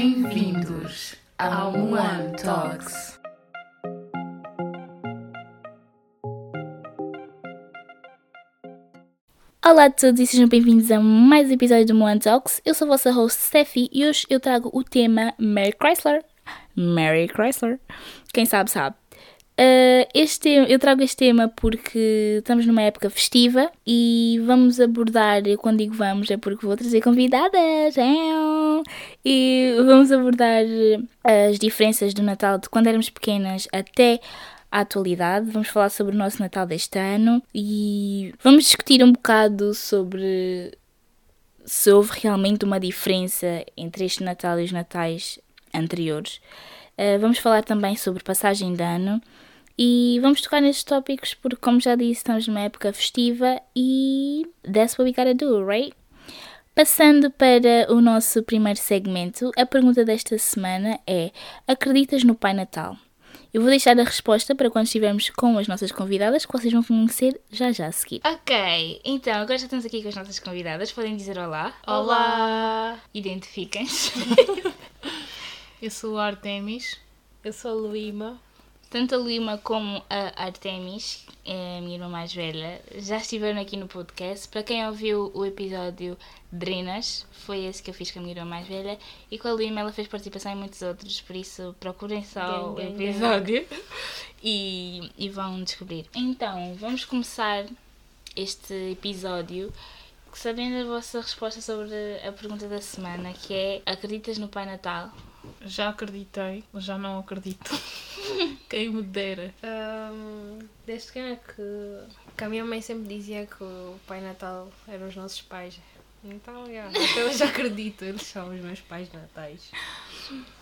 Bem-vindos ao One Talks. Olá a todos e sejam bem-vindos a mais um episódio do One Talks. Eu sou a vossa host Steffi e hoje eu trago o tema Mary Chrysler. Mary Chrysler. Quem sabe, sabe. Uh, este, eu trago este tema porque estamos numa época festiva e vamos abordar, quando digo vamos é porque vou trazer convidadas, é? e vamos abordar as diferenças do Natal de quando éramos pequenas até à atualidade. Vamos falar sobre o nosso Natal deste ano e vamos discutir um bocado sobre se houve realmente uma diferença entre este Natal e os Natais anteriores. Uh, vamos falar também sobre passagem de ano e vamos tocar nestes tópicos porque, como já disse, estamos numa época festiva e that's what we gotta do, right? Passando para o nosso primeiro segmento, a pergunta desta semana é: Acreditas no Pai Natal? Eu vou deixar a resposta para quando estivermos com as nossas convidadas, que vocês vão conhecer já já a seguir. Ok, então agora já estamos aqui com as nossas convidadas. Podem dizer olá. Olá! Identifiquem-se. Eu sou a Artemis. Eu sou a Luíma. Tanto a Lima como a Artemis, é a minha irmã mais velha, já estiveram aqui no podcast. Para quem ouviu o episódio Drenas, foi esse que eu fiz com a minha irmã mais velha. E com a Lima ela fez participação em muitos outros, por isso procurem só o episódio E, e vão descobrir. Então, vamos começar este episódio sabendo a vossa resposta sobre a pergunta da semana, que é acreditas no Pai Natal? Já acreditei, já não acredito. Quem me dera. Um, desde que, que, que a minha mãe sempre dizia que o Pai Natal eram os nossos pais. Então, eu já acredito, eles são os meus pais natais.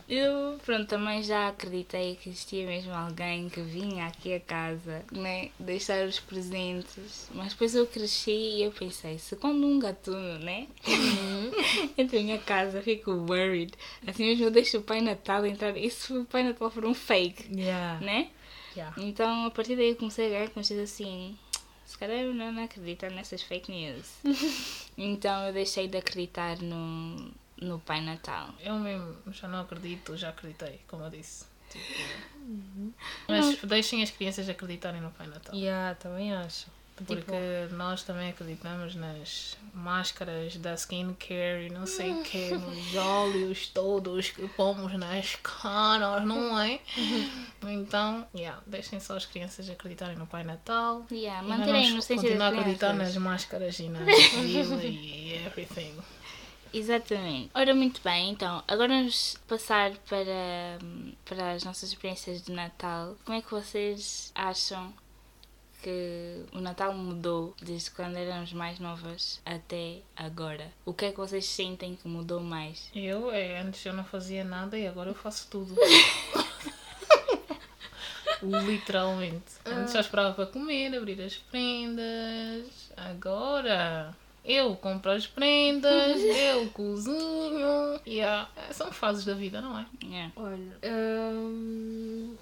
Eu, pronto, também já acreditei que existia mesmo alguém que vinha aqui a casa, né, deixar os presentes. Mas depois eu cresci e eu pensei, se quando um gatuno, né, uhum. entra em minha casa, fico worried. Assim mesmo eu deixo o Pai Natal entrar. Se o Pai Natal for um fake, yeah. né? Yeah. Então, a partir daí eu comecei a ganhar consciência assim, se calhar eu não acredito nessas fake news. então eu deixei de acreditar no no Pai Natal. Eu mesmo já não acredito, já acreditei, como eu disse. Tipo, uhum. Mas não. deixem as crianças acreditarem no Pai Natal. Yeah, também acho. Porque tipo... nós também acreditamos nas máscaras da skincare e não sei o que, nos óleos todos que pomos nas caras, não é? Então, yeah, deixem só as crianças acreditarem no Pai Natal. Yeah, manterem a inocência Continuar a acreditar nas máscaras e nas e everything. Exatamente. Ora, muito bem, então, agora vamos passar para, para as nossas experiências de Natal. Como é que vocês acham que o Natal mudou desde quando éramos mais novas até agora? O que é que vocês sentem que mudou mais? Eu, é, antes eu não fazia nada e agora eu faço tudo. Literalmente. Antes só esperava para comer, abrir as prendas. Agora eu compro as prendas, eu cozinho. Yeah. São fases da vida, não é? Yeah. Olha, hum,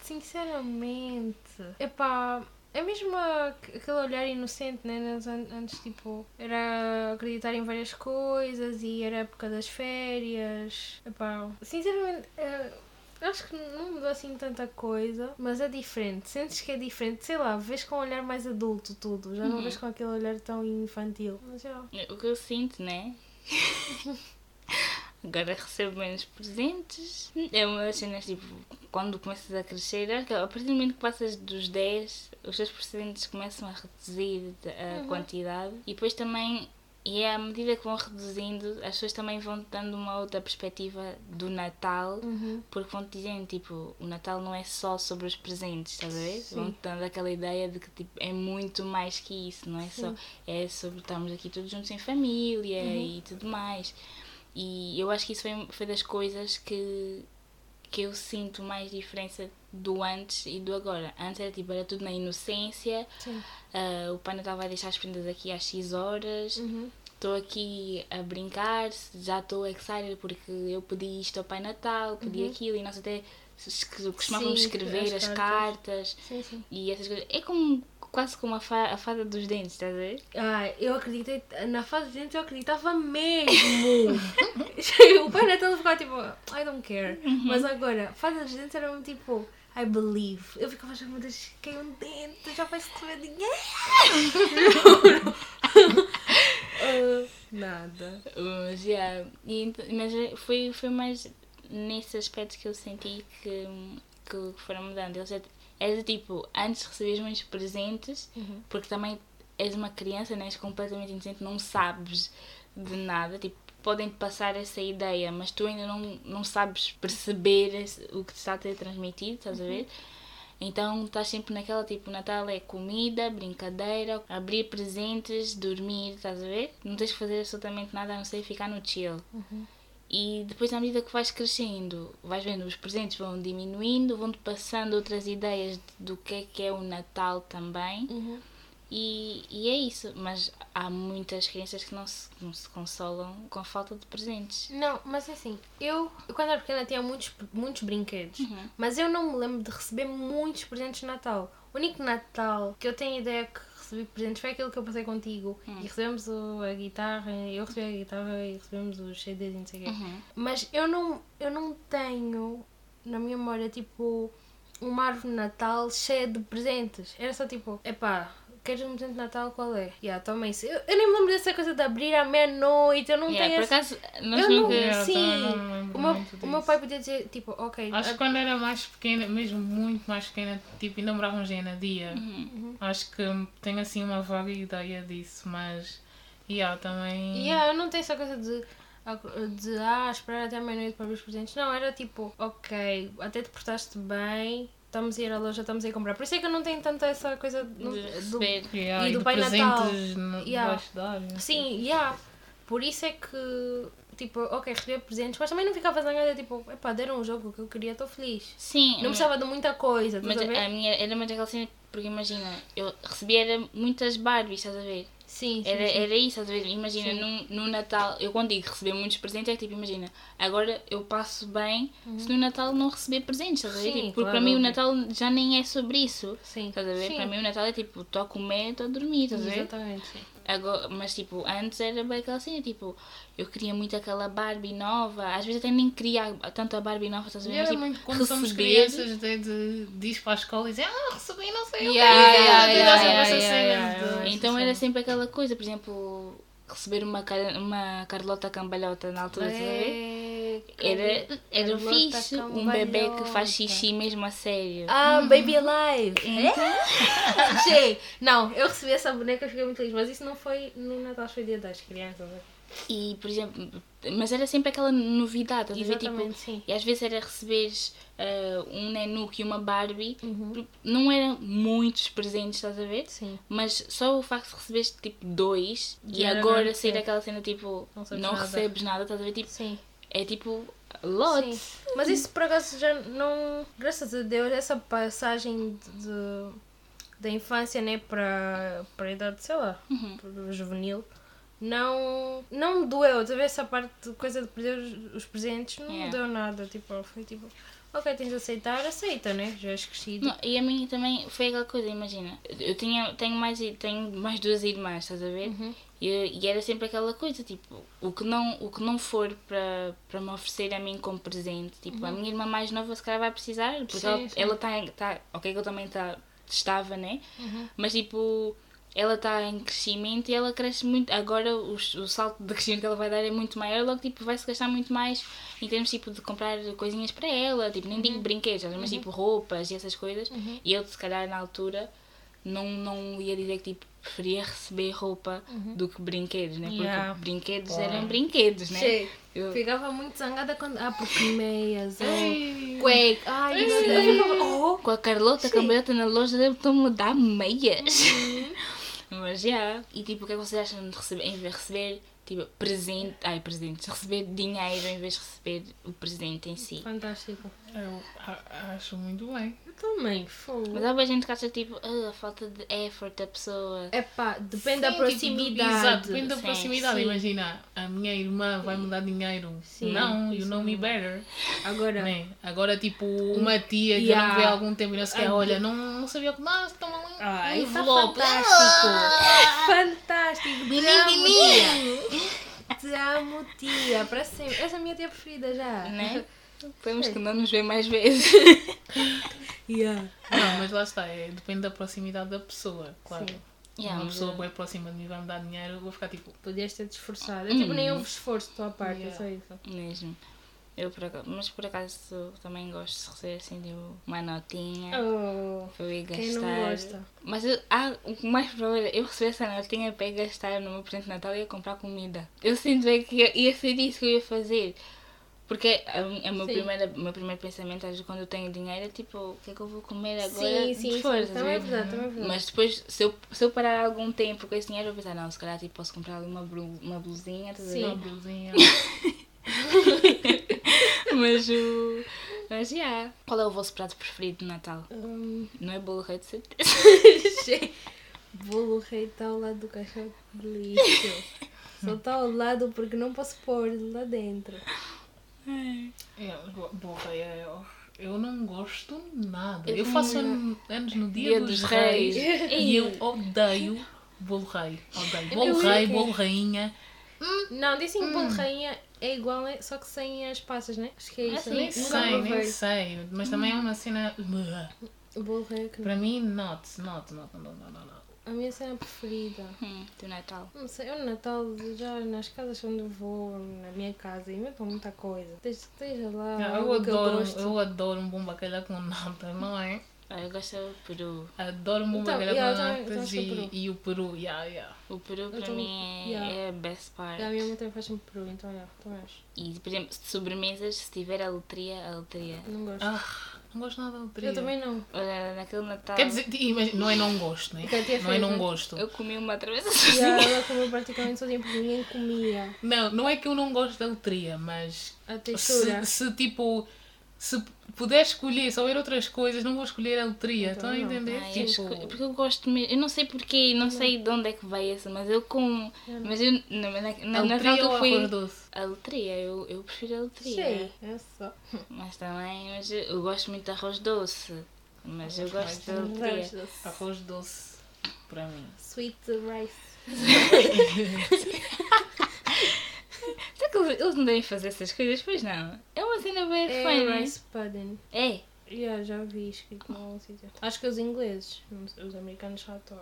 sinceramente, epá, é mesmo aquele olhar inocente, né? Antes, tipo, era acreditar em várias coisas e era época das férias. Epá, sinceramente. Uh, Acho que não mudou assim tanta coisa, mas é diferente. Sentes que é diferente, sei lá, vês com um olhar mais adulto tudo, já não uhum. vês com aquele olhar tão infantil. Mas já. O que eu sinto, né? Agora recebo menos presentes. É uma das cenas, tipo, quando começas a crescer, a partir do momento que passas dos 10, os teus presentes começam a reduzir a uhum. quantidade. E depois também e à medida que vão reduzindo, as pessoas também vão dando uma outra perspectiva do Natal, uhum. porque vão te dizendo, tipo, o Natal não é só sobre os presentes, estás a ver? Vão te dando aquela ideia de que tipo, é muito mais que isso, não é Sim. só. É sobre estarmos aqui todos juntos em família uhum. e tudo mais. E eu acho que isso foi, foi das coisas que, que eu sinto mais diferença do antes e do agora. Antes era tipo, era tudo na inocência. Uh, o pai Natal vai deixar as prendas aqui às X horas. Uhum. Estou uhum. aqui a brincar, já estou excited porque eu pedi isto ao Pai Natal, pedi uhum. aquilo e nós até costumávamos escrever as, as cartas, cartas sim, sim. e essas coisas. É como quase como a, fa- a fada dos dentes, estás a ver? Ah, eu acreditei, na fase de dentro eu acreditava mesmo. o pai Natal ficava tipo, I don't care. Mas agora, fase de dentro era um tipo, I believe. Eu ficava achando, meu Deus, caiu um dente, já vai receber dinheiro. Nada. Mas, yeah, e mas é- foi, foi mais nesse aspecto que eu senti que, que foram mudando. Eles é- era tipo, antes recebias muitos presentes, porque também és uma criança, né? és completamente inocente, não sabes de nada. Tipo, podem te passar essa ideia, mas tu ainda não, não sabes perceber esse- o que te está a ter transmitido, estás a ver? Então estás sempre naquela tipo, Natal é comida, brincadeira, abrir presentes, dormir, estás a ver? Não tens que fazer absolutamente nada a não ser ficar no chill. E depois, à medida que vais crescendo, vais vendo os presentes vão diminuindo, vão-te passando outras ideias do que é que é o Natal também. E, e é isso. Mas há muitas crianças que não se, não se consolam com a falta de presentes. Não, mas assim, eu quando era pequena tinha muitos, muitos brinquedos, mas eu não me lembro de receber muitos presentes de Natal. O único Natal que eu tenho ideia que recebi presentes foi aquele que eu passei contigo e recebemos o- a guitarra, eu recebi a guitarra e recebemos os CDs e não sei o quê. Mas eu não, eu não tenho na minha memória tipo uma árvore de Natal cheia de presentes. Era só tipo, epá, queres um presente de Natal? Qual é? Yeah, toma isso. Eu, eu nem me lembro dessa coisa de abrir à meia-noite, eu não Yeah, tenho por essa- acaso, nós eu não, nunca. Sim. não me o, meu, o meu pai podia dizer, tipo, ok. Acho a- que quando era mais pequena, mesmo muito mais pequena, tipo, ainda morávamos em Nadia. Uhum. Acho que tenho assim uma vaga ideia disso, mas. Yeah, também. Yeah, eu não tenho essa coisa de, de ah, esperar até a meia-noite para abrir os presentes. Não, era tipo, ok, até te portaste bem, estamos a ir à loja, estamos a ir comprar. Por isso é que eu não tenho tanta essa coisa do, do-. Yeah, E do Pai Natal. Yeah. dar. sei. Sim, yeah. Por isso é que, tipo, ok, receber presentes, mas também não ficava zangada, tipo, epá, deram um jogo que eu queria, estou feliz. Sim, Não precisava de muita coisa, mas a a minha era mais aquela cena, porque imagina, eu recebia muitas Barbies, estás a ver? Sim, sim, Era, sim. era isso, a ver? Imagina, no, no Natal, eu quando digo receber muitos presentes, é tipo, imagina, agora eu passo bem se no Natal não receber presentes, estás a ver? Uhum. Sim, Tipo, porque claro, para mim o. Natal já nem é sobre isso. Sim. Estás a ver? Para mim o Natal é tipo, estou a comer, estou a dormir, estás a ver? Exatamente, sim. Agora, mas tipo, antes era bem aquela cena, tipo, eu queria muito aquela Barbie nova, às vezes até nem queria tanto a Barbie nova, estás a ver? Mas, tipo, muito quando somos receber- crianças, de, de, ir para a escola e dizer, ah, recebi não sei o essa Então era sempre aquela coisa, por exemplo, receber uma, uma Carlota Cambalhota na altura, estás a ver? É, Era, era fixe, um bebê que faz xixi mesmo a sério. Ah, Baby Alive! É? Não, eu recebi essa boneca e fiquei muito feliz, mas isso não foi no Natal, foi dia das crianças. E, por exemplo, mas era sempre aquela novidade, a ver? Tipo, sim. e às vezes era receberes ah, um Nenuco e uma Barbie, Uhum. não eram muitos presentes, estás a ver? Sim. Mas só o facto de receberes tipo dois e era agora ser sim. aquela cena tipo Não não, nada. recebes nada, estás a ver? Tipo, Sim. É tipo lot. Sim. Mas isso por acaso já não. Graças a Deus, essa passagem de, da infância né, para, a idade, sei lá, o juvenil, não, não me doeu. Talvez essa parte de coisa de perder os, presentes não me Yeah. deu nada. Tipo, foi tipo, ok, tens de aceitar, aceita, né? Já és crescido. Não, e a mim também foi aquela coisa, imagina, eu tinha, tenho, mais, tenho mais duas irmãs, estás a ver? E, e era sempre aquela coisa, tipo, o que não, o que não for para, para me oferecer a mim como presente, tipo, a minha irmã mais nova se calhar vai precisar, porque Sim, ela, sim. ela tá, tá, ok que eu também tá, estava, né? Mas tipo, ela está em crescimento e ela cresce muito, agora o, o salto de crescimento que ela vai dar é muito maior, logo tipo, vai-se gastar muito mais em termos tipo de comprar coisinhas para ela, tipo, nem digo brinquedos, mas tipo roupas e essas coisas, e eu se calhar na altura não, não ia dizer que tipo, preferia receber roupa do que brinquedos, né? Porque Yeah. brinquedos eram brinquedos, né? Sei. Eu- Ficava muito zangada quando. Ah, porque meias. Ei. Oh, cueca. Ai, isso ficava. Oh, Com a Carlota Cambalhota na loja, estão-me a dar meias. Uhum. Mas já. E tipo, o que é que vocês acham de receber, em vez de receber tipo, presente, ai, presentes, receber dinheiro em vez de receber o presente em si. Fantástico. Eu a- acho muito bem. Eu também, fogo. Mas há muita gente que acha tipo, ah, a falta de effort da pessoa. É pá, depende da Sim, tipo, proximidade. exato, depende da Sim, proximidade. sim. Imagina, a minha irmã vai me dar dinheiro. Sim, não, you know me better. Agora, Né? Agora, tipo, uma tia que Yeah. eu não vê há algum tempo e não sei olha, não, não sabia o que mais, toma um Ai, tá envelope. fantástico. Fantástico. Tia. Te amo, tia. Para sempre. Essa é a minha tia preferida já. Né? Temos que não nos ver mais vezes. Yeah. Não, mas lá está, é, depende da proximidade da pessoa, claro. Sim. Yeah, uma pessoa eu- bem próxima de mim vai me dar dinheiro, eu vou ficar tipo, Podias ter te esforçado. É tipo, nem houve esforço da tua parte, Yeah. é só isso. Mesmo. Eu por acaso, mas por acaso também gosto de receber assim tipo, uma notinha Oh, para eu ir gastar. quem não gosta? Mas eu, ah, o mais provável é eu receber essa notinha para ir gastar no meu presente de Natal e ia comprar comida. Eu sinto bem que ia- ser isso que eu ia fazer. Porque mi- a meu, primeiro, o meu primeiro pensamento às vezes, quando eu tenho dinheiro é tipo, o que é que eu vou comer agora? Sim, sim, de sim. força, Também é verdade, também é verdade. Mas depois, se eu, se eu parar algum tempo com esse dinheiro, eu vou pensar, não, se calhar tipo, posso comprar ali uma, blu- uma blusinha, estás a ver? Sim. uma blusinha. Mas o. Mas já. Qual é o vosso prato preferido de Natal? Hum, Não é bolo rei de certeza. Bolo rei está ao lado do caixote de lixo. Só está ao lado porque não posso pôr lá dentro. É, bo- Porra, é, eu, eu não gosto nada. Eu faço anos no dia, Dia dos, dos reis, Reis. e eu odeio bolo rei. Odeio. Bolo Eu rei, bolo rainha. Não, dizem que bolo rainha é igual, é- só que sem as passas, né? Acho que é isso. sim, Nem sei, nem sei. Mas também é uma cena. O bolo rei é que. Para mim, not, not, not, not, not, not, not. A minha cena preferida. Hum, do Natal. Não sei, eu no Natal, já nas casas onde eu vou, na minha casa, inventam muita coisa. Desde que esteja lá, eu, eu adoro, gosto. eu adoro um bom bacalhau com nata, não é? Ah, Eu gosto do Peru. Adoro um bom Então, yeah, e, é Peru. e o peru, yeah, yeah. O Peru para mim é, yeah. é a best part. A minha mãe também faz sempre peru, então já, também acho. E, por exemplo, de sobremesas, se tiver a loteria, a loteria. Não gosto. Ah, não gosto nada da loteria. eu também não. Olha, naquele Natal. Quer dizer, imagina, não é não gosto, né? Não é não gosto. eu comi uma travessa E sozinha. ela comeu praticamente sozinha porque ninguém comia. Não, não é que eu não gosto da loteria, mas A textura. se, se tipo, se puder escolher só ver outras coisas, não vou escolher a loteria. Então Estão a não. entender? Ah, eu tipo, esco- porque eu gosto mesmo. Eu não sei porquê, não sei de onde é que vai essa, mas eu com. Mas eu. Na, na, na, a na loteria ou eu fui. arroz doce? A loteria, eu, eu prefiro a loteria. Sei, é só. Mas também, mas eu, eu gosto muito de arroz doce. Mas eu gosto da loteria. Arroz doce, para mim. Sweet rice. Será que eles, eles não devem fazer essas coisas? Pois não. É uma cena bem É né? rice pudding. É. Yeah, já vi escrito em algum sítio. Acho que os ingleses, os americanos já estão.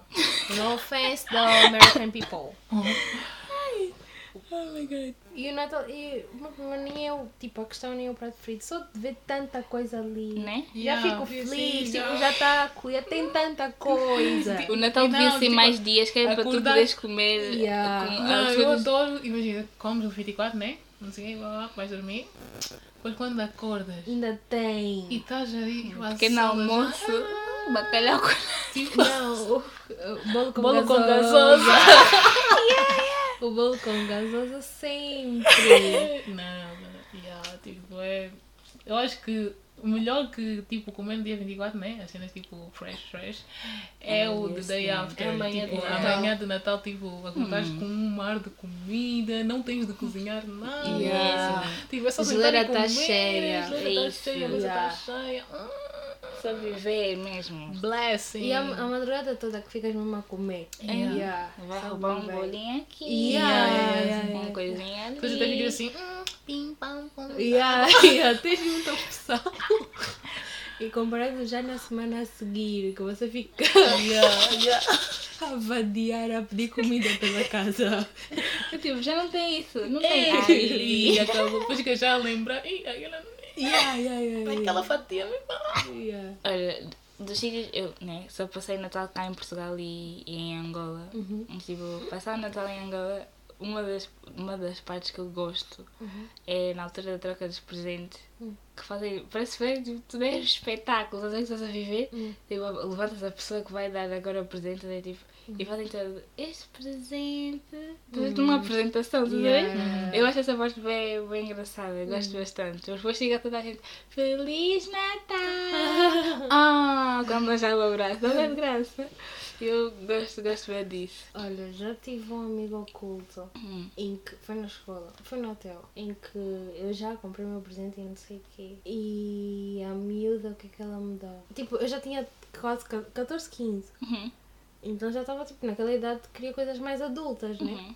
No offense the American people. Oh my god. E o Natal, e, mas nem eu, tipo, a questão nem é o prato preferido, só de ver tanta coisa ali. Né? Já Yeah, fico sim, feliz, já. tipo, já está, já tem tanta coisa. O Natal devia ser tipo, mais dias que é para tu poderes comer. Yeah. com- Não, ah, eu adoro, imagina, comes no 24, né? Não sei o que, vais dormir. Depois quando acordas Ainda tem. e estás aí, Pequeno almoço, bacalhau com. Tipo, Não, o, o bolo com bolo com gasosa. gasosa. O bolo com gasosa sempre. Não, não, yeah, tipo, é. Eu acho que o melhor que tipo comer no dia 24, né? As cenas tipo fresh, fresh, é É o the day after. É amanhã tipo, de Natal. amanhã Natal, tipo, acordares com um mar de comida, não tens de cozinhar nada. Yeah. Tipo, é só A sentar e tá comer, cheia. A geladeira tá Isso. cheia, a mesa Yeah. tá cheia. Hum, Só viver mesmo. Blessing. E a, a madrugada toda que ficas mesmo a comer. Yeah. Yeah. Vai Sabe roubar um bem. bolinho aqui. Yeah, yeah, yeah, Uma coisinha ali. Depois até fica assim, hum, pim, pam, pam. Yeah, yeah, tens muita opção. E comparado já na semana a seguir, que você fica Yeah, yeah. a vadiar, a pedir comida pela casa. Eu, tipo, já não tem isso. Não Ei. tem E ali. acabou, depois que já lembra, ih, aquela, Yeah, yeah, yeah, aquela fatia me fala. yeah. Olha, dos sítios, eu né, só passei Natal cá em Portugal e, e em Angola. Uhum. Mas, Tipo, passar o Natal em Angola, uma das, uma das partes que eu gosto Uhum. é na altura da troca dos presentes. Hum. Que fazem, parece ver tipo, tudo é espetáculo, estás a que estás a viver? Hum. Tipo, levantas a pessoa que vai dar agora o presente e é tipo, E fazem todo este presente. Tudo numa apresentação, estás a ver? Yeah. Eu acho essa parte bem, bem engraçada, eu gosto bastante. Mas depois chega toda a gente, Feliz Natal! ah, quando nós já o abraço, não é de graça. Eu gosto, gosto bem disso. Olha, já tive um amigo oculto Hum. em que foi na escola, foi no hotel, em que eu já comprei o meu presente e não sei o quê. E a miúda, o que é que ela me dá? Tipo, eu já tinha quase 14, 15. Uhum. Então já estava tipo naquela idade que queria coisas mais adultas, né? Uhum.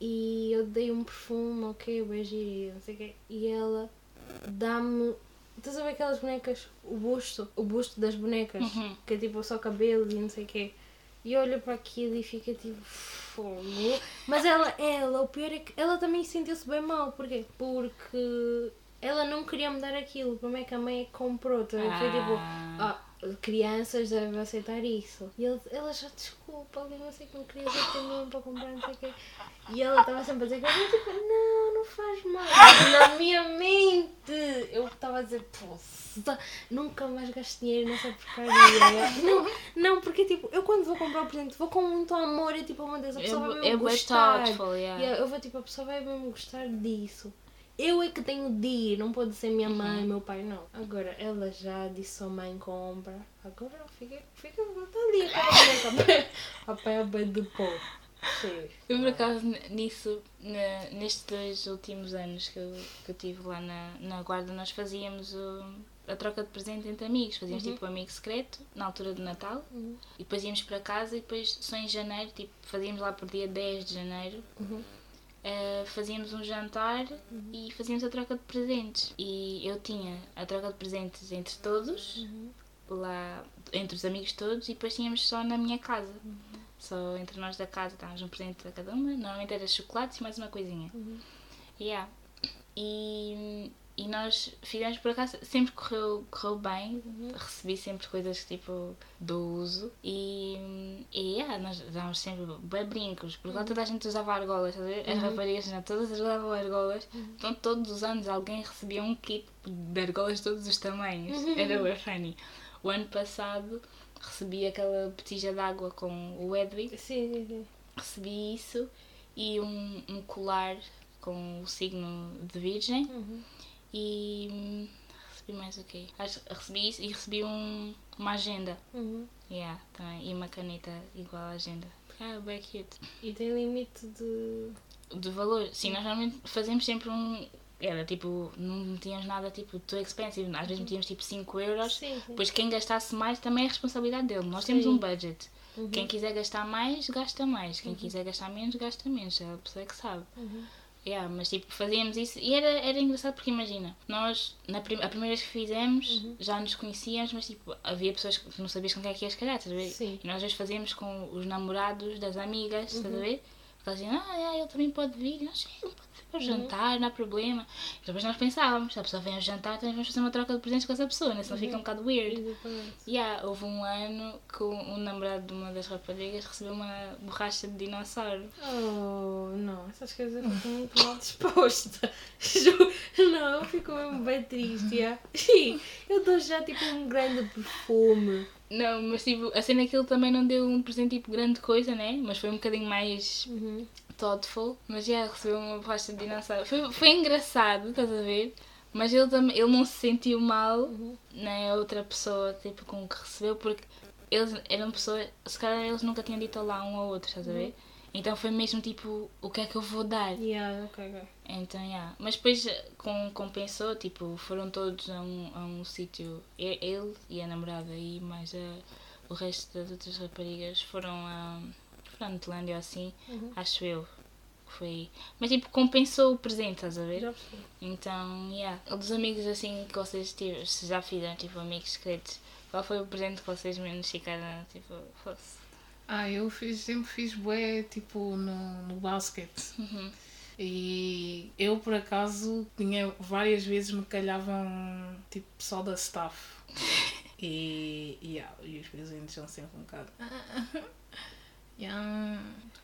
E eu dei um perfume, ok, e não sei o quê. E ela dá-me. Estás a ver aquelas bonecas? O busto, o busto das bonecas, Uhum. que é tipo só cabelo e não sei o quê. E eu olho para aquilo e fica tipo. Fogo. Mas ela, ela, o pior é que ela também sentiu-se bem mal. Porquê? Porque ela não queria me dar aquilo. Como é que a mãe comprou? A ver? Foi tipo, Ah. Crianças devem aceitar isso. E ele, ela já desculpa, eu não sei como queria ter mesmo para comprar, não sei o quê. E ela estava sempre a dizer que tipo, não, não faz mal. Na minha mente, eu estava a dizer, poça, nunca mais gasto dinheiro nessa porcaria. Não, não, porque tipo, eu quando vou comprar o presente, vou com muito amor e tipo, uma Deus, a pessoa vai É, mesmo é gostar. thoughtful, yeah. Eu vou tipo, a pessoa vai mesmo gostar disso. Eu é que tenho de ir, não pode ser minha mãe, meu pai, não. Agora, ela já disse à mãe compra. Agora fica, fica, ali aquela boneca a pé a pé de pó. Cheio. Eu, por acaso, nisso, na- nestes dois últimos anos que eu, que eu tive lá na, na guarda, nós fazíamos o- a troca de presente entre amigos. Fazíamos tipo um amigo secreto, na altura do Natal, e depois íamos para casa e depois, só em janeiro, tipo, fazíamos lá por dia 10 de janeiro, Uhum. Eh, fazíamos um jantar e fazíamos a troca de presentes. E eu tinha a troca de presentes entre todos, lá entre os amigos todos, e depois tínhamos só na minha casa. Só entre nós da casa dávamos um presente a cada uma. Normalmente era chocolates e mais uma coisinha. Yeah. E, e nós fizemos por acaso, sempre correu, correu bem, recebi sempre coisas tipo do uso. E, e yeah, nós dávamos sempre bem brincos, porque lá toda a gente usava argolas, estás a ver? as raparigas já todas usavam argolas, então todos os anos alguém recebia um kit de argolas de todos os tamanhos, era bem funny. O ano passado recebi aquela botija de água com o Edwig Sim, sim, sim. recebi isso e um, um colar com o signo de virgem. Uhum. E recebi mais o quê? Acho que recebi isso e recebi um, uma agenda. Uhum. Yeah, também. E uma caneta igual à agenda. Ah, bem cute. E tem limite de. De valor, sim, nós normalmente fazemos sempre um. Era tipo, não metíamos nada tipo too expensive, às vezes metíamos tipo 5 euros. Sim, sim. Depois quem gastasse mais também é responsabilidade dele. Nós temos Sim. um budget. Uhum. Quem quiser gastar mais, gasta mais. Quem quiser gastar menos, gasta menos. É a pessoa que sabe. Uhum. Yeah, mas tipo, fazíamos isso e era, era engraçado porque imagina, nós na prim a primeira vez que fizemos Uhum. já nos conhecíamos, mas tipo, havia pessoas que não sabias com quem é que ias calhar, estás a ver? Sim. E nós às vezes fazíamos com os namorados das amigas, estás Uhum. a ver? Elas diziam, ah, é, ele também pode vir, sim, ele pode vir para o Uhum. jantar, não há problema. E depois nós pensávamos, se a pessoa vem ao jantar, também vamos fazer uma troca de presentes com essa pessoa, né? senão fica um bocado weird. Exatamente. Yeah, houve um ano que o um namorado de uma das raparigas recebeu uma borracha de dinossauro. Oh, não, essas coisas eu fico muito mal disposta. Não, eu fico mesmo bem triste. Yeah. Sim, eu dou já tipo um grande perfume. Não, mas tipo, a cena é que ele também não deu um presente tipo grande coisa, né? Mas foi um bocadinho mais Uhum. thoughtful. Mas já recebeu uma borracha de dinossauro. Foi, foi engraçado, estás a ver? Mas ele, também, ele não se sentiu mal, nem a outra pessoa tipo, com que recebeu, porque eles eram pessoas, se calhar eles nunca tinham dito olá um ao outro, estás a ver? Então foi mesmo tipo, o que é que eu vou dar? Yeah, ok, ok. Então, yeah. Mas depois com, compensou, tipo, foram todos a um, a um sítio, ele e a namorada e mais a, o resto das outras raparigas foram a, foram a Netlândia ou assim, Uhum. acho eu. Foi. Mas tipo, compensou o presente, estás a ver? Já. Então, yeah. Dos amigos assim que vocês tiveram, se já fizeram, tipo, amigos secretos, qual foi o presente que vocês menos ficaram, tipo, fosse? Ah, eu fiz, sempre fiz bué, tipo, no, no basquete. Uhum. E eu, por acaso, tinha várias vezes me calhavam, tipo, pessoal da staff. E, e, yeah, e os presentes são sempre um bocado... Yeah. Ah,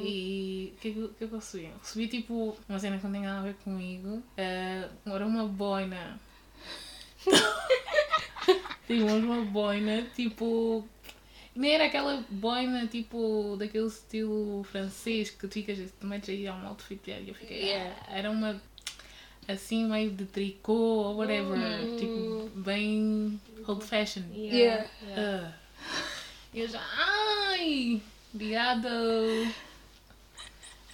E o que, é que, que é que eu recebi? Recebi tipo uma cena que não tem nada a ver comigo. Eh, era uma boina. tipo, mas uma boina, tipo. Nem era aquela boina tipo daquele estilo francês que tu ficas, tu metes aí a um outfit e eu fiquei. Yeah. "Ah", Era uma assim meio de tricô ou whatever. Tipo, bem old fashion. Yeah. Ah. Eu já. Ai! Obrigado!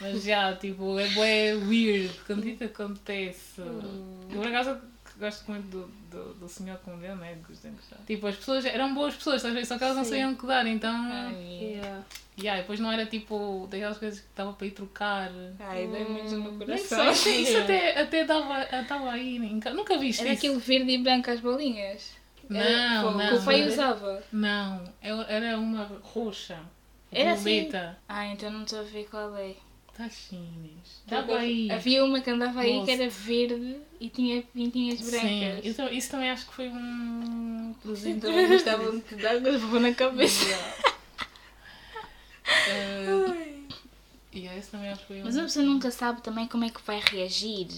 Mas já, tipo, é bué weird quando isso acontece. Eu por acaso gosto muito do, do, do senhor que me deu, né? Gostei de gostar. Tipo, as pessoas eram boas pessoas, só que elas não sabiam que dar, então. Yeah. Yeah, depois não era tipo daquelas coisas que dava para ir trocar. Ai, dói muito no coração. isso, isso até, até dava, estava aí. Nunca viste Era isso? aquilo verde e branco as bolinhas. Era- Não, pô, não. Que o pai usava. Não, era uma roxa. Era assim? Ah, então não estou a ver qual é. Tachines. Dava aí. Havia uma que andava aí Nossa. que era verde e tinha pintinhas Sim, brancas. eu tam- isso também acho que foi um presente. Então eu gostava de te dar, mas vou na cabeça. Uh, e esse também acho que foi um. Mas uma pessoa nunca sabe também como é que vai reagir.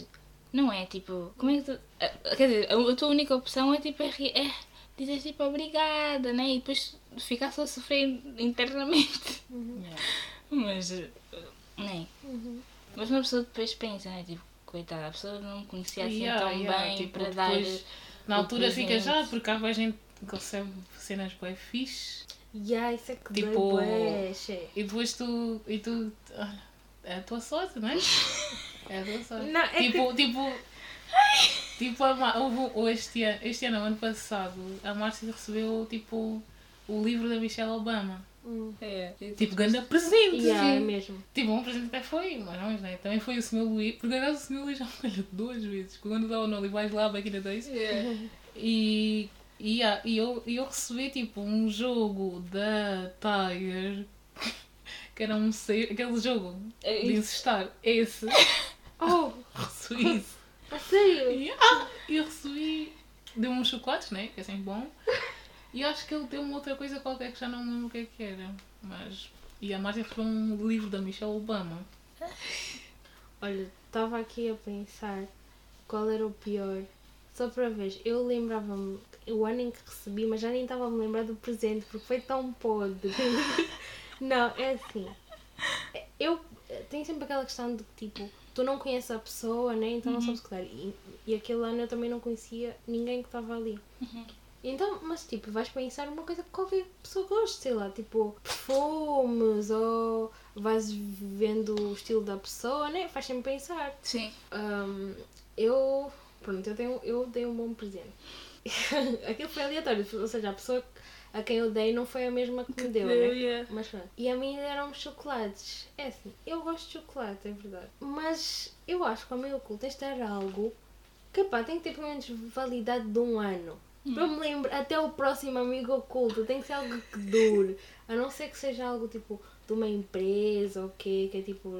Não é? Tipo, como é que tu. ah, Quer dizer, a a tua única opção é tipo é, é dizer tipo obrigada, né? E depois ficar só a sofrer internamente. Yeah. Mas. Né? Mas uma pessoa depois pensa, né? Tipo, coitada, a pessoa não me conhecia assim Yeah, tão yeah, bem tipo, para dar. Na altura fica já, porque há boa gente que recebe cenas bem fixe Yeah, isso é que Tipo- che. e depois tu. E tu olha, é a tua sorte, não é? É a tua sorte. Não, é tipo, tipo. Tipo, a Ma- houve- ou este, ano, este ano, ano passado, a Márcia recebeu tipo o livro da Michelle Obama. Hum. É. Tipo, grande presente. Yeah, é mesmo. Tipo, um presente até foi, mas não, né? Também foi o Sr. Luís, porque acaso o Sr. Luís já me calhou duas vezes. Quando eu estava no Olivais lá, back in the days. É. E, e, ah, e eu, e eu recebi tipo um jogo da Tiger, que era um ser, aquele jogo É de incestar. Esse, Oh, recebi isso. a sério? E ah, eu recebi, deu-me uns chocolates, né? Que é sempre bom. E acho que ele deu-me outra coisa qualquer que já não me lembro o que é que era. Mas. E a Márcia recebeu um livro da Michelle Obama. Olha, estava aqui a pensar qual era o pior. Só para ver, eu lembrava-me o ano em que recebi, mas já nem estava a me lembrar do presente porque foi tão podre. não, é assim. Eu tenho sempre aquela questão de que tipo, tu não conheces a pessoa, né? Então não sabes o que dar. E, e aquele ano eu também não conhecia ninguém que estava ali. Então, mas tipo, vais pensar uma coisa que qualquer pessoa goste, sei lá, tipo perfumes ou vais vendo o estilo da pessoa, né? Faz sempre pensar. Sim. Hum, eu, pronto, eu, tenho, eu dei um bom presente. Aquilo foi aleatório, ou seja, a pessoa a quem eu dei não foi a mesma que me deu, né? Mas pronto. E a mim deram chocolates. É assim, eu gosto de chocolate, é verdade. Mas eu acho que ao meu oculto este era algo que pá, tem que ter pelo menos validade de um ano. Para eu me lembrar, até o próximo amigo oculto, tem que ser algo que dure. A não ser que seja algo tipo de uma empresa ou quê, que é tipo,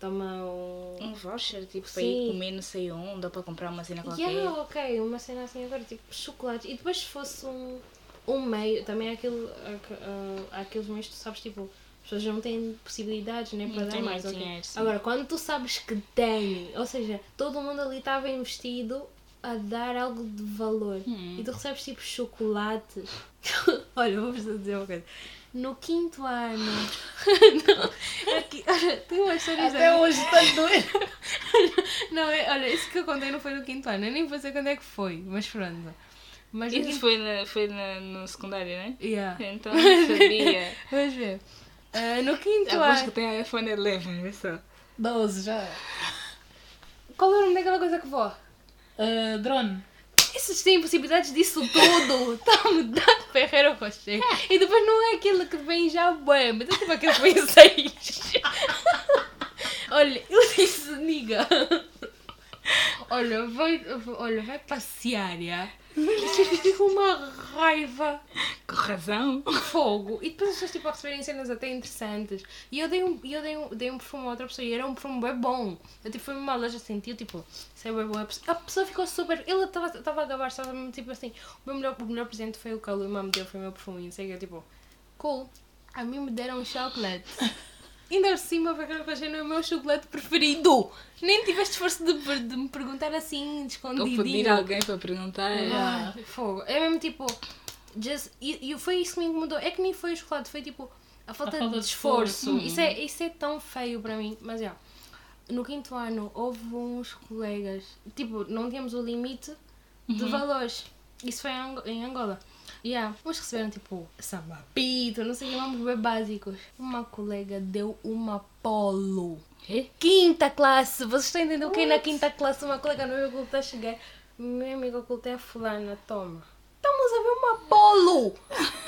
toma um. Um voucher, tipo, para Sim. ir comer não sei onde, ou para comprar uma cena qualquer. Yeah, ok, uma cena assim agora, tipo chocolates. E depois se fosse um, um meio, também há, aquele, há, há- há aqueles meios que tu sabes, tipo, as pessoas não têm possibilidades né, para Não dar mais. muito ok. dinheiro. Agora, quando tu sabes que tem, ou seja, todo mundo ali estava investido a dar algo de valor Hum. e tu recebes tipo chocolates. Olha, vou-vos dizer uma coisa. No quinto ano. não, aqui, olha, tem uma história Até hoje está doendo. não, é- olha, isso que eu contei não foi no quinto ano. Eu nem vou dizer quando é que foi, mas pronto. Mas Isso quinto... foi, na, foi na, no secundário, né? Yeah. Então não sabia. Vamos ver. Ah, no quinto Aposto que ano. tem iPhone 11, vê só. 12 já. Qual é o nome daquela coisa que vou? Uh, drone. Esses têm possibilidades disso tudo. Está-me dando ferreiro rocher. E depois não é aquele que vem já bem, mas é tipo aquele que vem seis. Olha, eu disse, niga. Olha, vai, olha, vai passear, já. Com uma raiva. Com razão. fogo. E depois as pessoas tipo, a receberem cenas até interessantes. E eu dei um, eu dei um, dei um perfume a outra pessoa e era um perfume bem bom. Eu tipo fui uma loja sentiu tipo isso é bem bom. A pessoa, ficou super ele estava a gabar estava mesmo tipo assim o meu melhor, o melhor presente foi o que a Luíma me deu foi o meu perfume e sei que eu, tipo cool. A mim me deram um chocolate ainda por cima para aquela coisa não é o meu chocolate preferido nem tiveste esforço de, de me perguntar assim Ou escondidinho pedir alguém para perguntar. Ai, fogo. É mesmo tipo. Just, e, e foi isso que me incomodou. É que nem foi o chocolate, foi tipo a falta, falta de de esforço. esforço. Isso, é, isso é tão feio para mim. Mas já, no quinto ano houve uns colegas, tipo, não tínhamos o limite de valores. Isso foi em Angola. Yeah. Uns receberam tipo sambapito, não sei o que, vamos bem básicos. Uma colega deu uma polo. Quê? Quinta classe, vocês estão entendendo o que é na quinta classe? Uma colega no meu oculto está a chegar. Meu amigo oculto é a fulana, toma. Estamos a ver uma polo!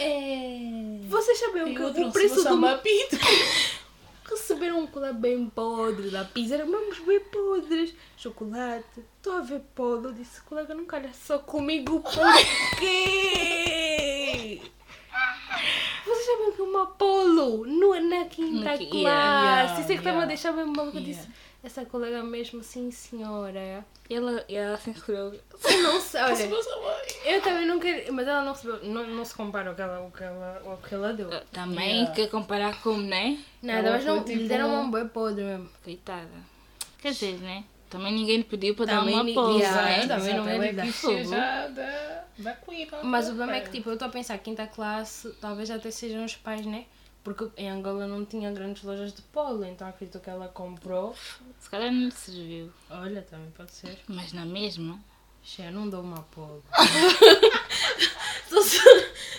É. Vocês sabiam que o preço do sambapito. Receberam um colar bem podre da pizza, eram mesmo bem podres. Chocolate. Estou a ver polo. Eu disse, colega, não calha só comigo, por quê? Vocês sabem que uma polo no, na quinta qui- classe. yeah, yeah, Isso é que estava a yeah. deixar bem maluco. Eu Yeah. disse, essa colega mesmo, sim senhora. Ela, ela assim. Eu não sei, olha. Eu também não quero, mas ela não recebeu, não, não se compara ao que ela, ao que ela, ao que ela deu. Também Yeah. quer comparar com, né? Nada, Ela mas não, foi lhe tipo- deram um boi podre mesmo. Coitada. Quer dizer, né? Também ninguém lhe pediu para Também dar uma pausa, yeah, né? exato. também não é lhe dar fogo. da, da. Mas o problema é que, tipo, eu estou a pensar, quinta classe, talvez até sejam os pais, né? Porque em Angola não tinha grandes lojas de polo, então acredito que ela comprou. Se calhar não lhe serviu. Olha, também pode ser. Mas na mesma. Xé, não dou uma polo. só, se,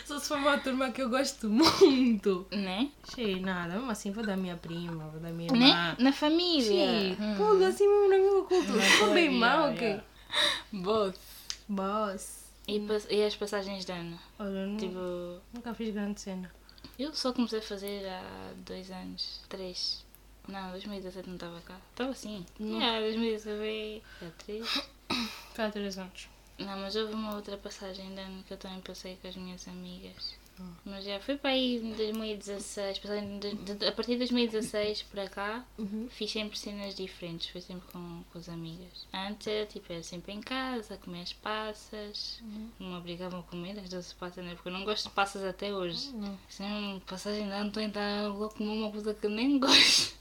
só se for uma turma que eu gosto muito. Né? Xé, nada, mesmo assim vou dar minha prima, vou dar minha Né? irmã. Na família. Sim, polo assim mesmo na minha cultura. Ficou bem mal, ok? Boss. Boss. E, e as passagens de ano? Olha, Tipo, nunca fiz grande cena. Eu só comecei a fazer há dois anos. Três. Não, 2017 não estava cá. Estava sim. Não. Yeah, 2019 há três. Foi há três anos. Não, mas houve uma outra passagem de ano que eu também passei com as minhas amigas. Mas já foi para aí em 2016, passagem de- de- a partir de 2016 para cá, Uhum. fiz sempre cenas diferentes, foi sempre com, com as amigas. Antes era tipo, era sempre em casa, comer as passas, Uhum. não me obrigavam a comer as doces passas, né? Porque eu não gosto de passas até hoje. Não. Sem passagem de ano, estou a entrar logo comer uma coisa que nem gosto.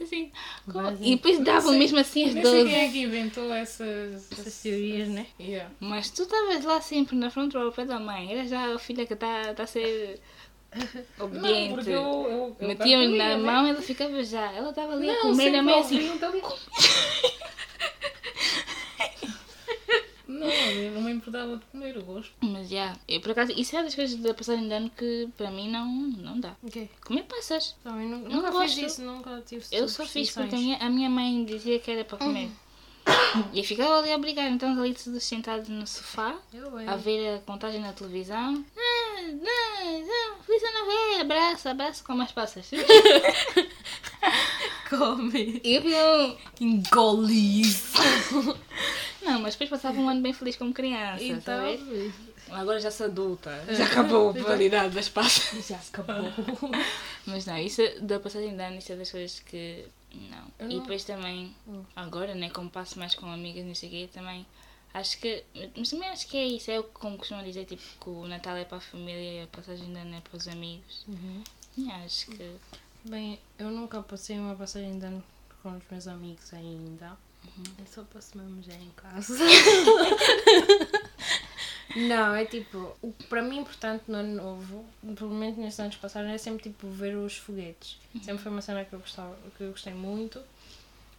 Assim, como- e depois davam mesmo assim as Nem sei quem é que inventou essas, Essas teorias, né? Yeah. Mas tu estavas lá sempre na frente ao pé da mãe. Eras já a filha que está tá a ser Não, obediente. porque eu. eu, eu Metiam-lhe na mão e ela ficava já. Ela estava ali a Não, comer sempre a mãe assim. Não, eu não me importava de comer, eu gosto. Mas já, eu por acaso, isso é das coisas da passagem de ano que para mim não, não dá. Comer passas. Também nu- Não nunca gosto. fiz isso, nunca tive Eu só fiz porque a minha, a minha mãe dizia que era para comer. E eu ficava ali a obrigar, então ali todos sentados no sofá, é. a ver a contagem na televisão. Ah, não, não, feliz ano novo, abraço, abraço com as passas. Come. E eu Engole isso. Não, mas depois passava um ano bem feliz como criança, Então, sabe? Agora já sou adulta, já acabou a validade das passas. já acabou. Mas não, isso da passagem de ano, isso é das coisas que não. Eu E não- depois também, Hum. agora, né, como passo mais com amigas, não sei o quê, também acho que, mas também acho que é isso, é o que como costumam dizer, tipo, que o Natal é para a família e a passagem de ano é para os amigos. Uhum. E acho que, Bem, eu nunca passei uma passagem de ano com os meus amigos ainda. Eu só passo mesmo já em casa. Não, é tipo, o que para mim é importante no ano novo, pelo menos nestes anos passados, é sempre tipo ver os foguetes. Sempre foi uma cena que eu, gostava, que eu gostei muito.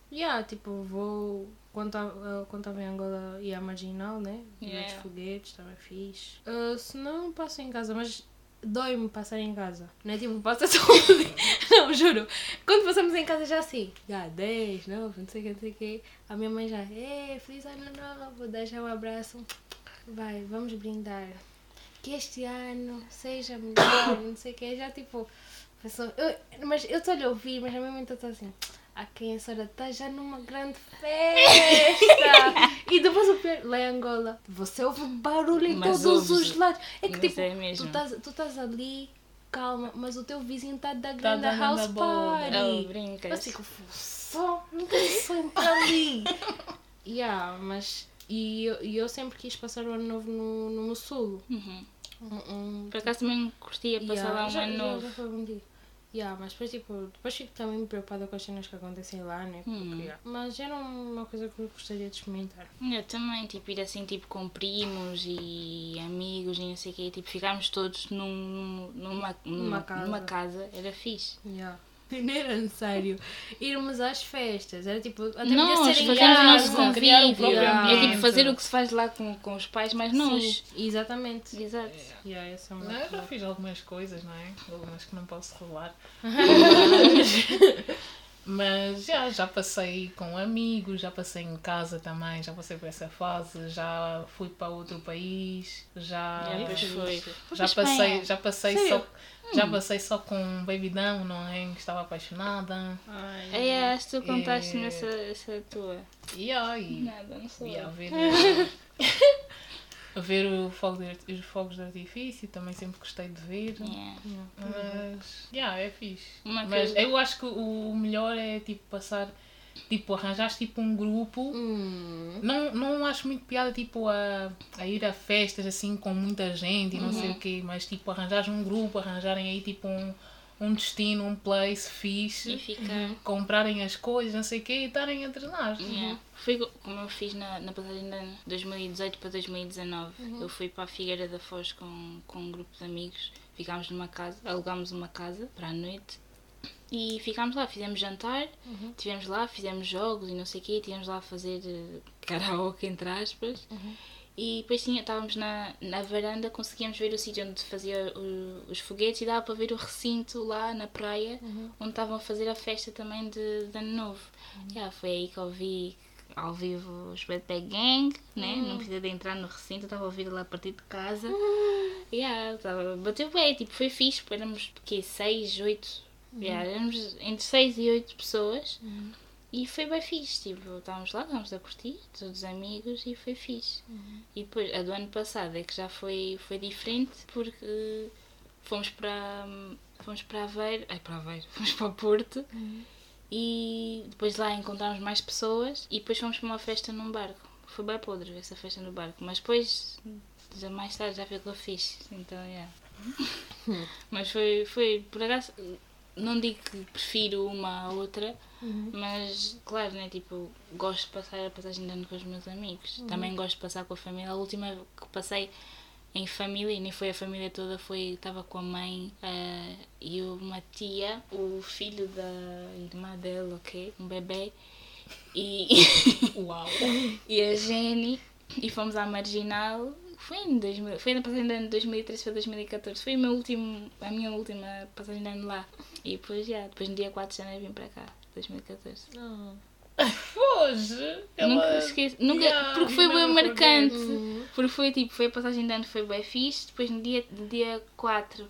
E yeah, tipo, vou. Quando estava tava em Angola ia à marginal, né? Ver os Yeah. foguetes, também fiz. Uh, se não, passo em casa, mas dói-me passar em casa. Não é tipo, passa só um dia. Não, juro. Quando passamos em casa já assim, já 10, 9, não sei o que, não sei o que. A minha mãe já, é, feliz ano novo, já um abraço. Vai, vamos brindar. Que este ano seja melhor, não sei o que. Já tipo, pessoa, eu, mas eu estou a lhe ouvir, mas ao mesmo tempo estou assim. A quem a senhora está já numa grande festa! e depois o pior, lá em Angola, você ouve barulho em Mas todos ouves- os lados. É que tipo, é tu estás tu estás ali, calma, mas o teu vizinho está da Tá grande dando house party. oh, brincas. Eu fico só, tem sempre ali. yeah, mas. E eu, eu sempre quis passar o ano novo no, no Mussulo. Uhum. Um, um, Por acaso também curtia passar yeah, lá um já, ano novo. Já. Yeah, mas depois, tipo, depois fico também preocupada com as cenas que acontecem lá, né? Porque, Hum. yeah. Mas era uma coisa que eu gostaria de experimentar. Eu também, tipo, ir assim, tipo, com primos e amigos e não sei o quê, tipo, ficarmos todos num, numa, numa, casa. numa casa, era fixe. Yeah. Não era necessário irmos às festas, era tipo, até Nós podia ser em casa. criar o próprio É tipo fazer o que se faz lá com, com os pais, mas nós. Sim, exatamente. Exato. Yeah, é Não, eu já fiz algumas coisas, não é? Algumas que não posso revelar. Mas, já, já passei com amigos, já passei em casa também, já passei por essa fase, já fui para outro país, já. Foi. Foi Já passei, já passei Sério? só. Já passei só com um Baby Down, não é? Que estava apaixonada. Ai, É, acho que tu contaste-me É. essa, essa tua. E aí, Nada, não sei. e a ver, o fogo de, os fogos de artifício, também sempre gostei de ver. Yeah. Mas, yeah, é fixe. Uma Mas coisa- eu acho que o melhor é tipo passar, tipo, arranjares tipo um grupo. Hum. Não, não acho muito piada tipo a, a ir a festas assim com muita gente e não Uhum. sei o quê, mas tipo arranjares um grupo, arranjarem aí tipo um, um destino, um place fixe, E ficar. comprarem as coisas, não sei o quê e estarem a treinar. Yeah. Foi co- como eu fiz na, na passagem de ano 2018 para 2019. Eu fui para a Figueira da Foz com, com um grupo de amigos. Ficámos numa casa, alugámos uma casa para a noite. E ficámos lá, fizemos jantar, estivemos lá, fizemos jogos e não sei o quê, estivemos lá a fazer eh, karaoke, entre aspas. E depois tinha, estávamos na, na varanda, conseguíamos ver o sítio onde fazia o- os foguetes e dava para ver o recinto lá na praia, onde estavam a fazer a festa também de, de Ano Novo. Yeah, foi aí que eu vi ao vivo os Bad Bag Gang, né? não precisa de entrar no recinto, estava a ouvir lá a partir de casa. Yeah, tava, bateu bem, tipo, foi fixe, éramos que 6, 8, yeah, éramos entre 6 e 8 pessoas. E foi bem fixe, tipo, estávamos lá, estávamos a curtir, todos os amigos, e foi fixe. E depois, a do ano passado é que já foi, foi diferente, porque fomos para, fomos para Aveiro, ai, para Aveiro, fomos para o Porto, e depois lá encontramos mais pessoas, e depois fomos para uma festa num barco. Foi bem podre essa festa no barco, mas depois, já mais tarde, já ficou fixe, então, yeah. Mas foi, foi, por acaso, não digo que prefiro uma à outra, mas claro, né, tipo, gosto de passar a passagem de ano com os meus amigos. Também gosto de passar com a família. A última que passei em família, e nem foi a família toda, foi estava com a mãe eh, e uma tia, o filho da irmã dela, ok? Um bebê. E, Uau! e a Jenny e fomos à Marginal. Foi, em 2000, foi na passagem de ano de 2013 para 2014. Foi meu último, a minha última passagem de ano lá. E depois, já, depois no dia 4 de janeiro vim para cá, 2014. Não. Hoje! Nunca esqueço, nunca, Yeah, porque foi bem marcante. Uhum. Porque foi tipo, foi a passagem de ano, foi bem fixe. Depois no dia, no dia 4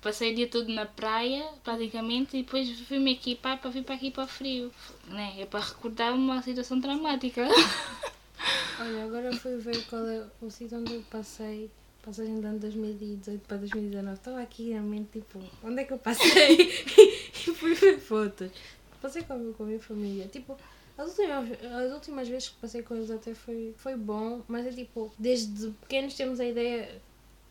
passei o dia todo na praia, praticamente, e depois fui-me equipar para vir para aqui para o frio. Né? É para recordar uma situação traumática. Olha, agora fui ver qual é o sítio onde eu passei. Passagem de ano 2018 para 2019. Estava aqui na mente, tipo, onde é que eu passei? e fui ver fotos. Passei com, a- com a minha família. Tipo, as últimas, as últimas vezes que passei com eles até foi, foi bom, mas é tipo, desde pequenos temos a ideia,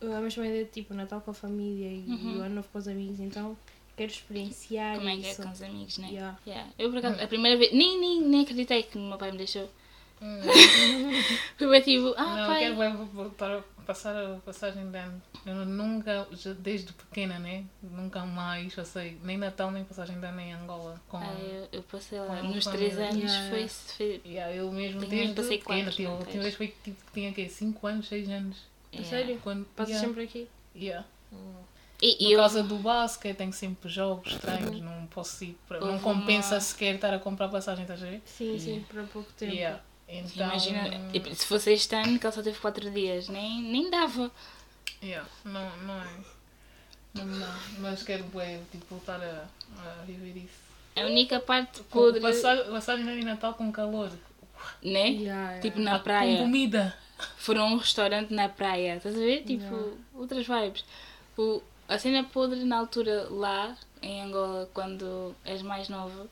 a mesma ideia de tipo, Natal com a família e, e o Ano Novo com os amigos, então quero experienciar Como é que é isso. com os amigos, né? Yeah. Yeah. Eu, por acaso, a primeira vez, nem, nem, nem acreditei que o meu pai me deixou. Foi bem tipo, ah, Não, pai. quero bem voltar passar a passagem de ano. Eu nunca, já desde pequena, né? Nunca mais passei nem Natal nem passagem de ano em Angola. Com... Ah, eu, eu passei lá nos família. três anos, Yeah. foi, foi Yeah, eu mesmo Tenho desde passei pequena. quatro, Tipo, a última vez foi que tinha que 5 anos, 6 anos. A sério? Quando, Passas yeah, sempre aqui? yeah. E, Por eu, causa do basquete tenho sempre jogos, treinos, não posso ir para, não compensa uma- sequer estar a comprar passagem, estás a ver? Sim, sim, para pouco tempo. Yeah. Então, imagina, tipo, se fosse este ano, que ele só teve quatro dias, nem, nem dava. yeah, não, não é. Não dá. Mas quero bué, tipo, voltar a, a viver isso. A única parte Com, podre, passar, passagem de Natal com calor. né? Yeah, yeah. Tipo na Com praia. comida. Foram a um restaurante na praia, estás a ver? Tipo, Yeah. outras vibes. O, a cena podre na altura lá, em Angola, quando és mais novo,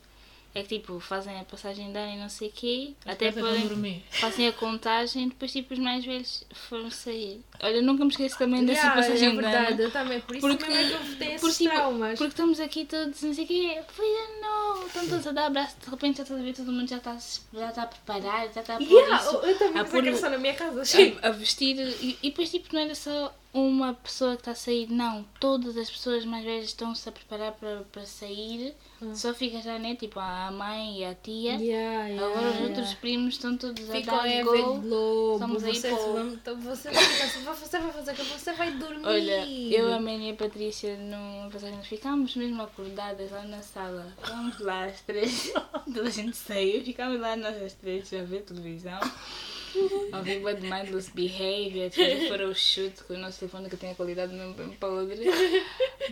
é que tipo, fazem a passagem de ano e não sei o quê, As até podem, fazem a contagem, depois tipo os mais velhos foram sair. Olha, eu nunca me esqueço também dessa Yeah, passagem é de verdade, ano. eu também. Por isso Porque- também é que eu tenho esses Porque, tipo, traumas. porque estamos aqui todos, não sei o quê, feliz ano novo, estão todos a dar abraço, de repente já estás a ver, todo mundo já está, já está a preparar, já está a pôr Yeah, isso, eu- também a pôr só na minha casa. A, a vestir e, e depois tipo não era só uma pessoa que está a sair, não, todas as pessoas mais velhas estão-se a preparar para, para sair, só fica já né, tipo a mãe e a tia, Yeah, yeah, agora os yeah. outros primos estão todos a Ficam dar a gol. Globo. Estamos aí Você, então você, você vai fazer o que você vai dormir. Olha, eu, a Mãe e a Patrícia numa passagem ficámos mesmo acordadas lá na sala. Ficámos lá às três, toda a gente saiu, ficámos lá nós às três a ver televisão. A ouvir Bad Mindless Behavior, depois fora o chute com o nosso telefone que tem a qualidade mesmo podre.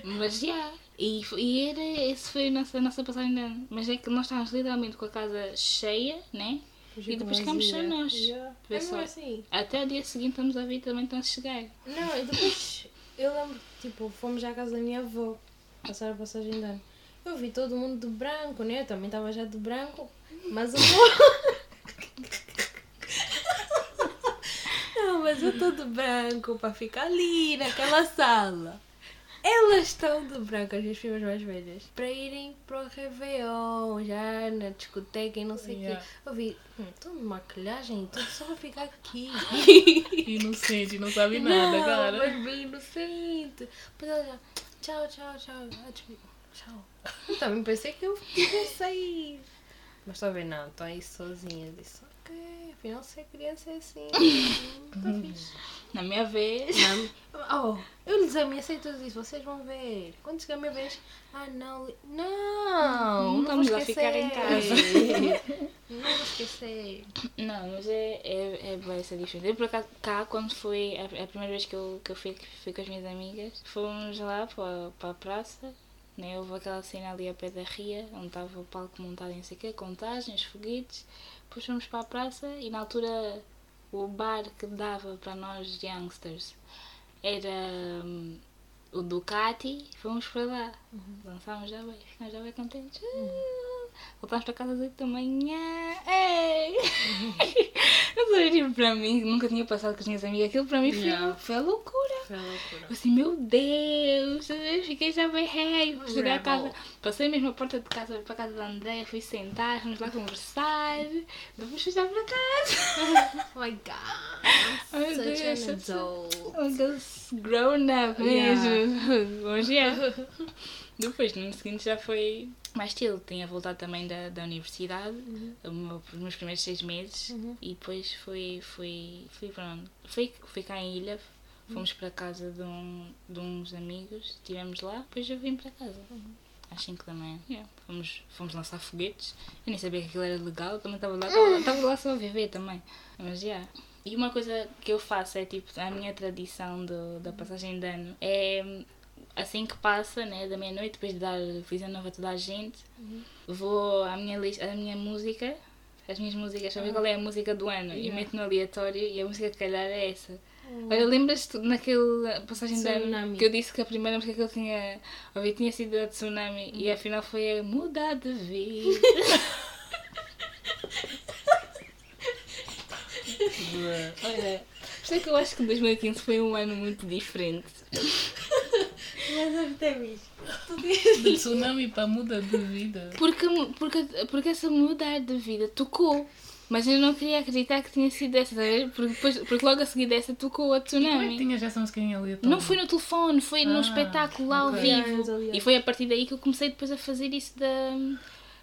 Mas já, e, fo- e era, esse foi a nossa, a nossa passagem de ano. Mas é que nós estávamos literalmente com a casa cheia, né? E depois ficámos só nós. Yeah. É só. assim. Até o dia seguinte estamos a ver também estão a chegar. Não, e depois eu lembro que tipo, fomos à casa da minha avó passar a passagem de ano. Eu vi todo mundo de branco, né? Eu também estava já de branco, mas o Não, estou de branco para ficar ali naquela sala. Elas estão de branco, as minhas primas mais velhas, para irem para o Réveillon, já na discoteca e não sei o Yeah. quê. Eu vi, hum, estou de maquilhagem e tudo, só vou ficar aqui. Inocente, não sabe nada, não, cara. mas bem inocente. Depois ela já, tchau, tchau, tchau. Tipo, tchau. Eu também pensei que eu ia sair. Mas estou a ver, não, estou aí sozinha. Eu disse, ok, afinal ser criança é assim. Está fixe. Na minha vez. Oh, eu lhes ameacei tudo isso, vocês vão ver. Quando chegar a minha vez, ah não, não, Não não, vamos lá ficar em esquecer. Não vou esquecer. Não, mas é, é, é vai ser diferente. Eu por acaso cá quando foi a, a primeira vez que eu, que eu fui, que fui com as minhas amigas, fomos lá para, para a praça, né? houve aquela cena ali ao pé da ria, onde estava o palco montado e não sei o quê, contagens, foguetes, depois fomos para a praça e na altura o bar que dava para nós youngsters era hum, o Ducati, fomos para lá. Dançámos já bem, ficámos já bem contentes. Ah, Voltámos para casa às 8 da manhã. Ei! Não sabia, tipo, para mim, nunca tinha passado com as minhas amigas. Aquilo para mim foi, Yeah. foi a loucura. Foi loucura. Assim, meu Deus, eu fiquei já bem rei. Fui chegar a casa, passei mesmo a porta de casa para a casa da Andréia, fui sentar, fomos lá conversar, depois fui já para casa. Oh my god, I'm such Deus, an adult. Oh, grown up Yeah. mesmo. Hoje é. Depois, no ano seguinte já foi mais estilo. Tinha voltado também da, da universidade, meu- os meus primeiros seis meses, Uhum. e depois fui, fui, fui para onde? Fui, fui cá em Ilha, fomos para a casa de, um, de uns amigos, estivemos lá, depois eu vim para casa. Às 5 da manhã. Yeah. Fomos, fomos lançar foguetes. Eu nem sabia que aquilo era legal, também estava lá, estava, lá só a viver também. Mas já. E uma coisa que eu faço é tipo, a minha tradição do, da passagem de ano é assim que passa, né, da meia-noite, depois de dar ano novo a toda a gente, vou à minha lista, à minha música, as minhas músicas, saber qual é a música do ano e meto no aleatório e a música que calhar é essa. Olha, lembras-te naquele passagem ano Tsunami. que eu disse que a primeira música que eu tinha ouvido tinha sido a Tsunami e afinal foi a Mudar de Vida. Olha, por isso é que eu acho que 2015 foi um ano muito diferente. Mas até vi. De tsunami para muda de vida. Porque, porque, porque essa mudar de vida tocou. Mas eu não queria acreditar que tinha sido essa, estás a ver? porque, depois, porque logo a seguir dessa tocou a Como é que Tsunami. tinhas essa música em aleatório? Não foi no telefone, foi Ah, espetáculo lá ao ok. vivo. E foi a partir daí que eu comecei depois a fazer isso da,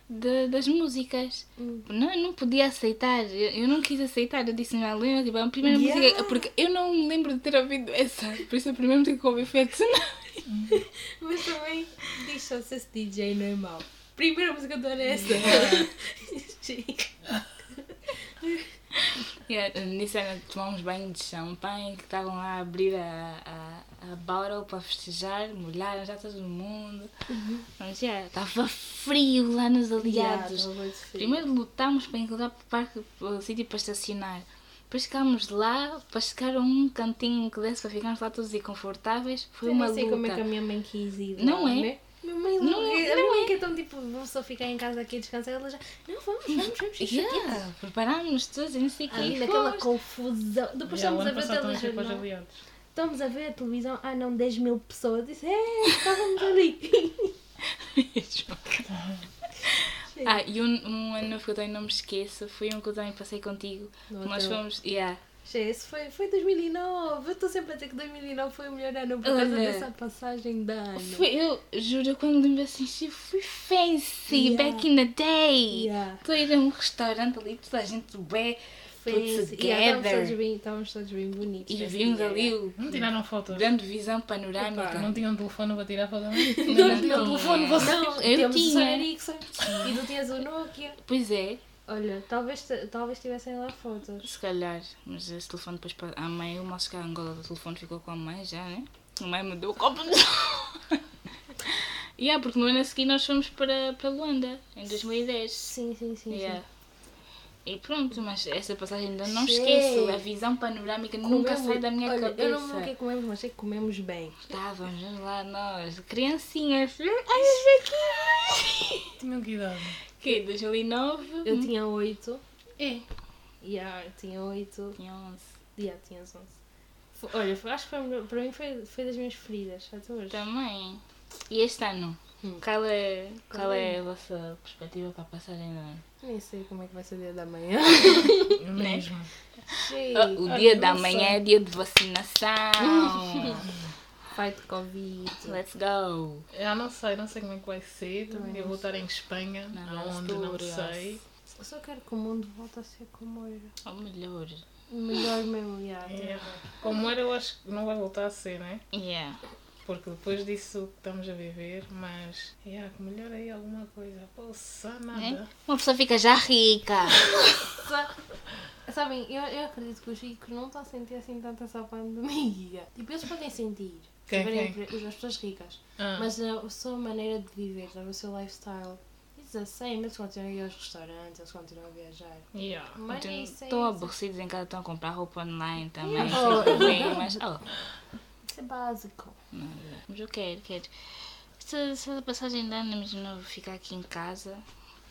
da- das músicas. Hum. Não, eu não podia aceitar, eu, eu não quis aceitar. Eu disse, não, lembra, tipo, a primeira Yeah. música, porque eu não me lembro de ter ouvido essa. Por isso a primeira música que eu ouvi foi a Tsunami. Mas também diz só se esse DJ não é mau. Primeira música do ano é essa. Yeah, nisso era tomámos banho de champanhe, que estavam lá a abrir a, a, a bottle para festejar, molharam já todo mundo. Mas já, estava frio lá nos aliados. Primeiro lutámos para encontrar o parque, o sítio para estacionar. Depois ficámos lá para chegar a um cantinho que desse para ficarmos lá todos e confortáveis. Foi Eu uma nem sei luta. como é que a minha mãe quis ir. Não é? né? Minha mãe Não- não, a minha não mãe é. que é tão tipo, vamos só ficar em casa aqui a descansar, ela já, não, vamos, vamos, vamos, Yeah, yeah. preparámos todos, e não sei o que. Naquela confusão. Depois o estamos a ver os televisão. Estamos a ver a televisão, ah não, 10 mil pessoas. Disse, é, estávamos ali. ah, e um, um ano novo que eu também não me esqueço foi um que eu também passei contigo. No Nós hotel. fomos. Yeah. Che, Esse foi, foi 2009. Eu estou sempre a dizer que 2009 foi o melhor ano por causa Olha. dessa passagem de ano. Foi, eu juro, quando me assisti, eu fui fancy Yeah. back in the day. Yeah. Estou a ir a um restaurante ali, toda a gente bem Foi put esse. Yeah, estávamos, together. todos bem, estávamos todos bem bonitos. E vimos ali o Não tiraram fotos. grande visão panorâmica. Não tinham telefone para tirar foto também? Não tinha telefone, você. Não, Eu o tinha. Sony Ericsson e tu tinhas o Nokia. Pois é, Olha, talvez, talvez tivessem lá fotos. se calhar. Mas esse telefone depois para a mãe, o nosso cá Angola, o telefone ficou com a mãe já, né? A mãe me deu o copo de sol. yeah, porque no ano a seguir nós fomos para, para Luanda, em 2010. Sim, sim, sim. Yeah. E pronto, mas essa passagem ainda não Sim. esqueço. A visão panorâmica sim. nunca Comemos- sai da minha olha, cabeça. Eu não lembro o que é que comemos, mas sei que comemos bem. Estávamos lá nós, criancinhas. Ai, aqui. Tinham que idade? Que? 2009? Eu tinha 8. É. Yeah, eu tinha 8. Tinha 11. Yeah, tinha 11. Foi- Olha, foi- acho que foi, para mim foi, foi das minhas feridas até hoje. Também. E este ano? Hum. Qual, é, qual é a vossa perspectiva para a passagem de ano? Nem sei como é que vai ser o dia da manhã. Mesmo. Sei. Ah, o dia da manhã é dia de vacinação. Fight Covid. Let's go. Eu não sei, não sei como é que vai ser. Também eu vou estar em Espanha, Não, aonde não sei. Eu só quero que o mundo volte a ser como era. Ou melhor. Melhor mesmo, yeah. É. Como era, eu acho que não vai voltar a ser, né? Yeah. Porque depois disso que estamos a viver, mas é que melhor aí alguma coisa. Poxa, É? nada. Uma pessoa fica já rica. Sa- Sabem, eu, eu acredito que os ricos não estão a sentir assim tanto essa pandemia. Tipo, eles podem sentir. se Quem, tiverem quem? empre- As pessoas ricas. Ah, Mas a, a sua maneira de viver, sabe, o seu lifestyle. It's the same. Eles continuam a ir aos restaurantes, eles continuam a viajar. yeah. Mas é Estão isso. aborrecidos em casa, estão a comprar roupa online também. Yeah. Bem, mas. Oh, Isso é básico. Mas eu quero, quero. Se, se a passagem de ano não vou ficar aqui em casa.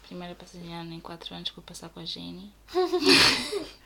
Primeira passagem de ano em 4 anos que vou passar com a Jenny.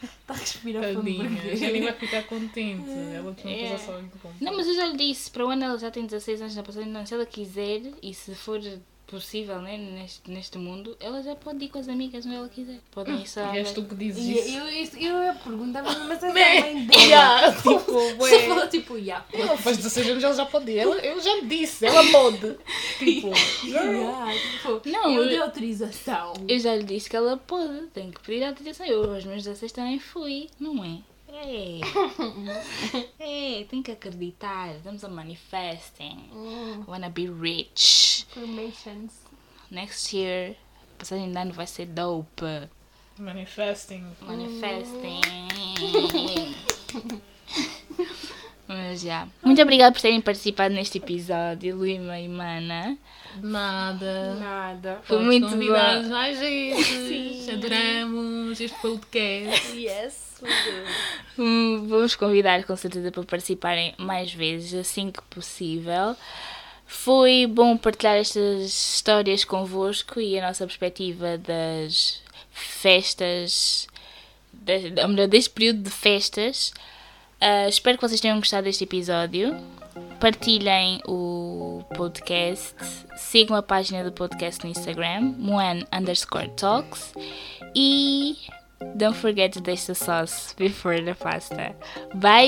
Está a respirar fundo Tadinha. Já nem vai ficar contente. Ela tinha É. passar só em. Não, mas eu já lhe disse, para o ano ela já tem 16 anos na passagem de ano. Se ela quiser e se for possível né, neste, neste mundo, ela já pode ir com as amigas onde ela quiser. Podem ir só. És tu que dizes isso. eu, eu, eu ia perguntar, mas é a mãe dela. Yeah, tipo, ué. falou tipo, yeah. Ela faz 16 anos, ela já pode ir. Ela, eu já disse, ela pode. Tipo, Yeah, tipo, Não, eu eu- dei autorização. Eu já lhe disse que ela pode, tem que pedir autorização. Eu aos meus 16 também fui, não é? É. é, tem que acreditar. Estamos a manifesting. Hum, Wanna be rich. Affirmations. Next year, a passagem de ano vai ser dope. manifesting. Manifesting. Mas já. Muito obrigada por terem participado neste episódio, Luima e Mana. Nada. Nada. Foi Todos muito convidados bom. mais vezes. Adoramos este podcast. Yes, we do. Hum, Vou-vos convidar com certeza para participarem mais vezes, assim que possível. Foi bom partilhar estas histórias convosco e a nossa perspectiva das festas, das, ou melhor, deste período de festas. Ah, espero que vocês tenham gostado deste episódio. Partilhem o podcast, sigam a página do podcast no Instagram, moan underscore talks e don't forget to taste the sauce before the pasta. Bye!